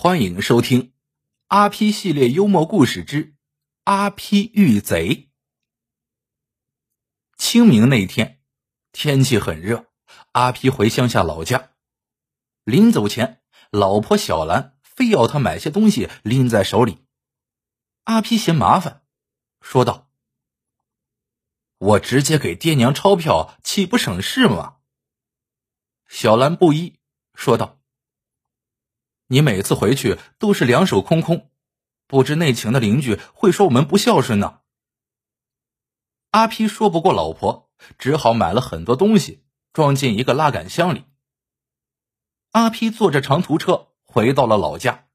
欢迎收听《阿批系列幽默故事之阿批遇贼》。清明那天，天气很热，阿批回乡下老家。临走前，老婆小兰非要他买些东西拎在手里。阿批嫌麻烦，说道：“我直接给爹娘钞票，岂不省事吗？”小兰不依，说道。你每次回去都是两手空空，不知内情的邻居会说我们不孝顺呢。阿批说不过老婆，只好买了很多东西，装进一个拉杆箱里。阿批坐着长途车回到了老家，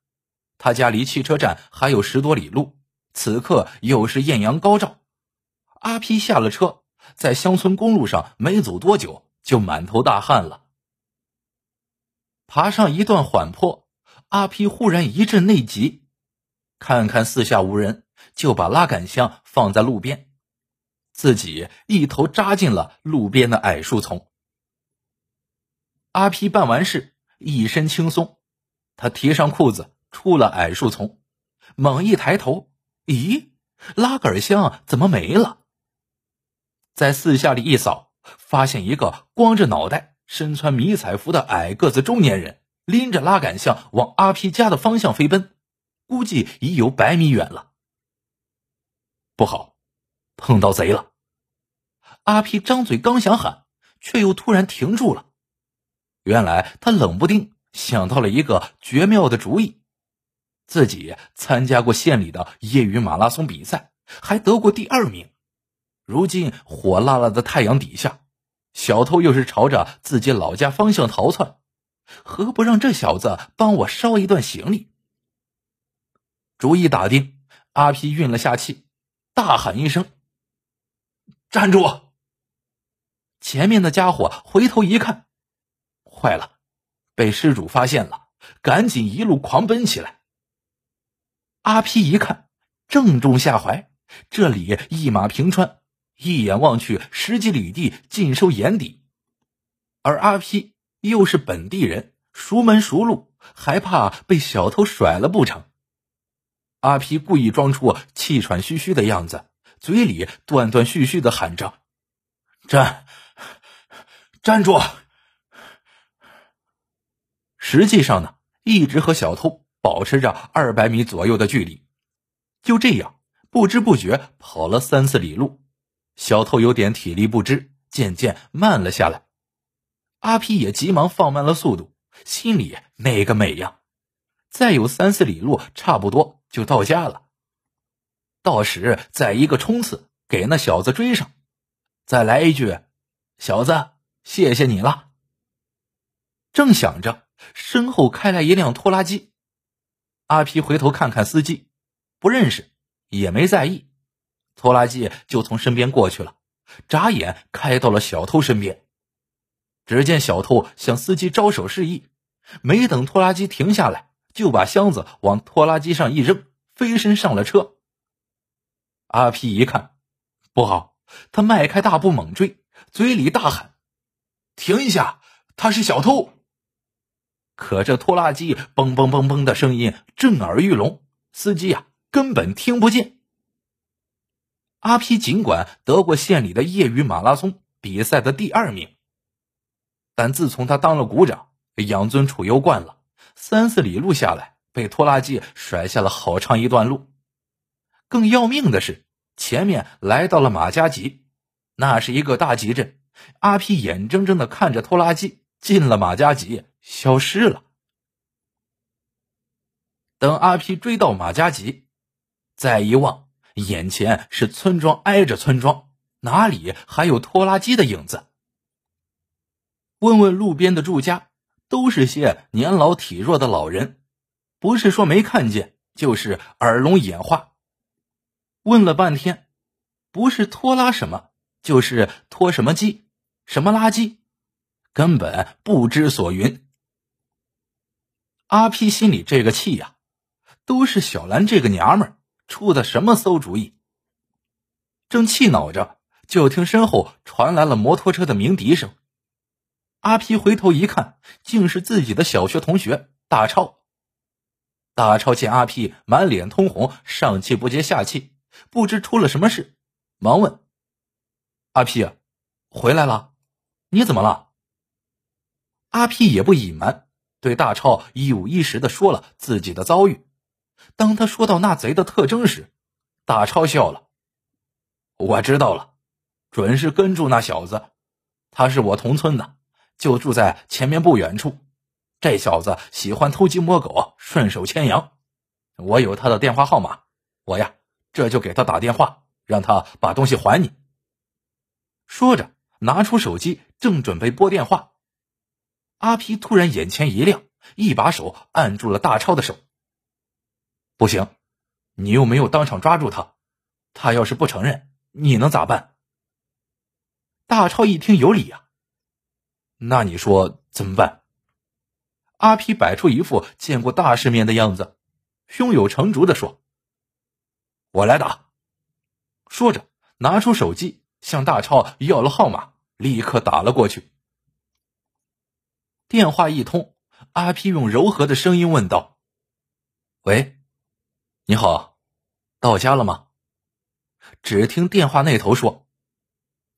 他家离汽车站还有十多里路。此刻又是艳阳高照，阿批下了车，在乡村公路上没走多久，就满头大汗了。爬上一段缓坡。阿皮忽然一阵内急，看看四下无人，就把拉杆箱放在路边，自己一头扎进了路边的矮树丛。阿皮办完事，一身轻松，他提上裤子出了矮树丛，猛一抬头，咦，拉杆箱怎么没了？在四下里一扫，发现一个光着脑袋、身穿迷彩服的矮个子中年人。拎着拉杆箱往阿皮家的方向飞奔，估计已有百米远了。不好，碰到贼了！阿皮张嘴刚想喊，却又突然停住了。原来他冷不丁想到了一个绝妙的主意：自己参加过县里的业余马拉松比赛，还得过第二名。如今火辣辣的太阳底下，小偷又是朝着自己老家方向逃窜。何不让这小子帮我捎一段行李？主意打定，阿皮运了下气，大喊一声：“站住！”前面的家伙回头一看，坏了，被失主发现了，赶紧一路狂奔起来。阿皮一看，正中下怀，这里一马平川，一眼望去，十几里地尽收眼底，而阿皮。又是本地人，熟门熟路，还怕被小偷甩了不成？阿皮故意装出气喘吁吁的样子，嘴里断断续续的喊着：“站，站住！”实际上呢，一直和小偷保持着二百米左右的距离。就这样，不知不觉跑了三四里路，小偷有点体力不支，渐渐慢了下来。阿皮也急忙放慢了速度，心里那个美呀！再有三四里路，差不多就到家了。到时再一个冲刺，给那小子追上，再来一句：“小子，谢谢你了。”正想着，身后开来一辆拖拉机。阿皮回头看看司机，不认识，也没在意。拖拉机就从身边过去了，眨眼开到了小偷身边。只见小偷向司机招手示意，没等拖拉机停下来，就把箱子往拖拉机上一扔，飞身上了车。阿皮一看，不好，他迈开大步猛追，嘴里大喊：“停一下，他是小偷！”可这拖拉机嘣嘣嘣嘣的声音震耳欲聋，司机呀根本听不见。阿皮尽管得过县里的业余马拉松比赛的第二名。但自从他当了股长，养尊处优惯了，三四里路下来，被拖拉机甩下了好长一段路。更要命的是，前面来到了马家集，那是一个大集镇。阿皮眼睁睁的看着拖拉机进了马家集，消失了。等阿皮追到马家集，再一望，眼前是村庄挨着村庄，哪里还有拖拉机的影子？问问路边的住家，都是些年老体弱的老人，不是说没看见，就是耳聋眼花。问了半天，不是拖拉什么，就是拖什么机，什么垃圾，根本不知所云。阿皮心里这个气呀，都是小兰这个娘们出的什么馊主意。正气恼着，就听身后传来了摩托车的鸣笛声。阿皮回头一看，竟是自己的小学同学大超。大超见阿皮满脸通红，上气不接下气，不知出了什么事，忙问：“阿皮，回来了？你怎么了？”阿皮也不隐瞒，对大超一五一十的说了自己的遭遇。当他说到那贼的特征时，大超笑了：“我知道了，准是跟住那小子，他是我同村的，就住在前面不远处。”这小子喜欢偷鸡摸狗，顺手牵羊。我有他的电话号码，我呀这就给他打电话，让他把东西还你。说着，拿出手机，正准备拨电话，阿皮突然眼前一亮，一把手按住了大超的手。不行，你又没有当场抓住他，他要是不承认，你能咋办？大超一听有理呀，那你说怎么办？阿皮摆出一副见过大世面的样子，胸有成竹的说：“我来打。”说着，拿出手机向大超要了号码，立刻打了过去。电话一通，阿皮用柔和的声音问道：“喂，你好，到家了吗？”只听电话那头说：“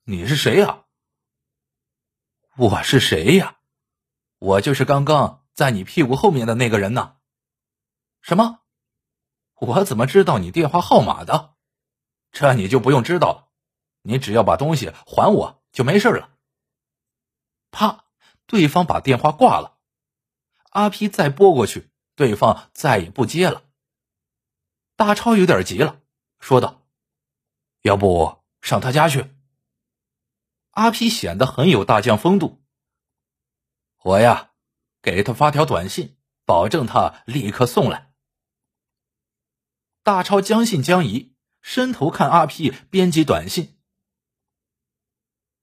你是谁呀？”“我是谁呀？我就是刚刚。”在你屁股后面的那个人呢？什么？我怎么知道你电话号码的？这你就不用知道了，你只要把东西还我就没事了。啪！对方把电话挂了。阿皮再拨过去，对方再也不接了。大超有点急了，说道：“要不上他家去？”阿皮显得很有大将风度。我呀。给他发条短信，保证他立刻送来。大超将信将疑，伸头看阿皮编辑短信：“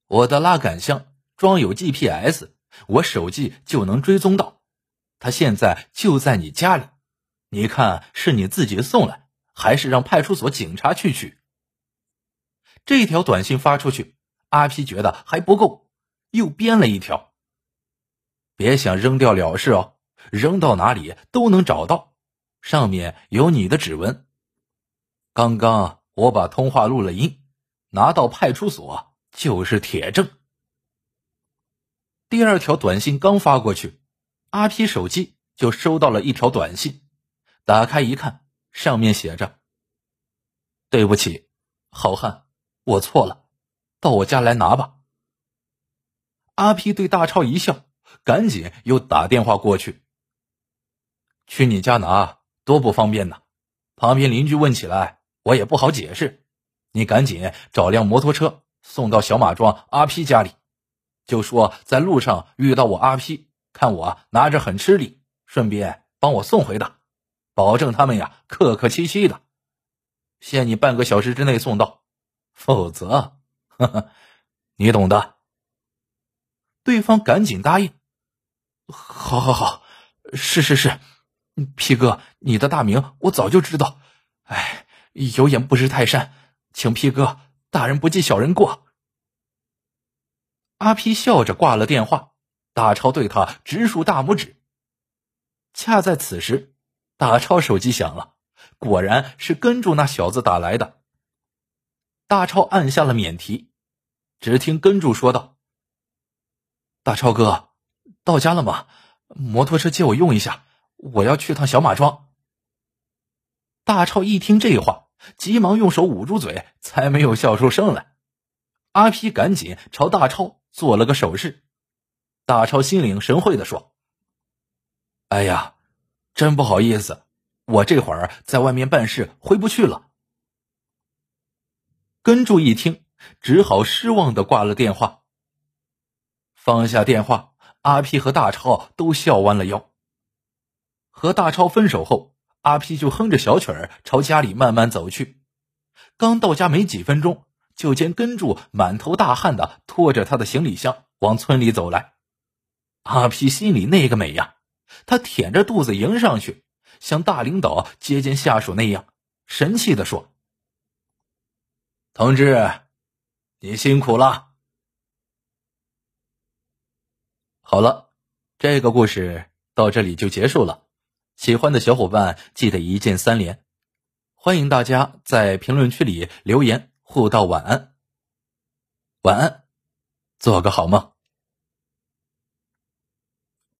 我的拉杆箱装有 GPS，我手机就能追踪到。他现在就在你家里，你看是你自己送来，还是让派出所警察去取？”这条短信发出去，阿皮觉得还不够，又编了一条。别想扔掉了事哦，扔到哪里都能找到，上面有你的指纹。刚刚我把通话录了音，拿到派出所就是铁证。第二条短信刚发过去，阿皮手机就收到了一条短信，打开一看，上面写着：“对不起，好汉，我错了，到我家来拿吧。”阿皮对大超一笑。赶紧又打电话过去，去你家拿多不方便呐！旁边邻居问起来，我也不好解释。你赶紧找辆摩托车送到小马庄阿批家里，就说在路上遇到我阿批，看我拿着很吃力，顺便帮我送回的，保证他们呀客客气气的，限你半个小时之内送到，否则，呵呵，你懂的。对方赶紧答应。好，好，好，是是是，皮哥，你的大名我早就知道。哎，有眼不识泰山，请皮哥大人不计小人过。阿皮笑着挂了电话，大超对他直竖大拇指。恰在此时，大超手机响了，果然是跟住那小子打来的。大超按下了免提，只听跟住说道：“大超哥。”到家了吗？摩托车借我用一下，我要去趟小马庄。大超一听这话，急忙用手捂住嘴，才没有笑出声来。阿皮赶紧朝大超做了个手势。大超心领神会的说：“哎呀，真不好意思，我这会儿在外面办事，回不去了。”跟住一听，只好失望的挂了电话，放下电话。阿皮和大超都笑弯了腰。和大超分手后，阿皮就哼着小曲儿朝家里慢慢走去。刚到家没几分钟，就见跟住满头大汗的拖着他的行李箱往村里走来。阿皮心里那个美呀！他舔着肚子迎上去，像大领导接见下属那样，神气的说：“同志，你辛苦了。”好了，这个故事到这里就结束了。喜欢的小伙伴记得一键三连，欢迎大家在评论区里留言互道晚安。晚安，做个好梦。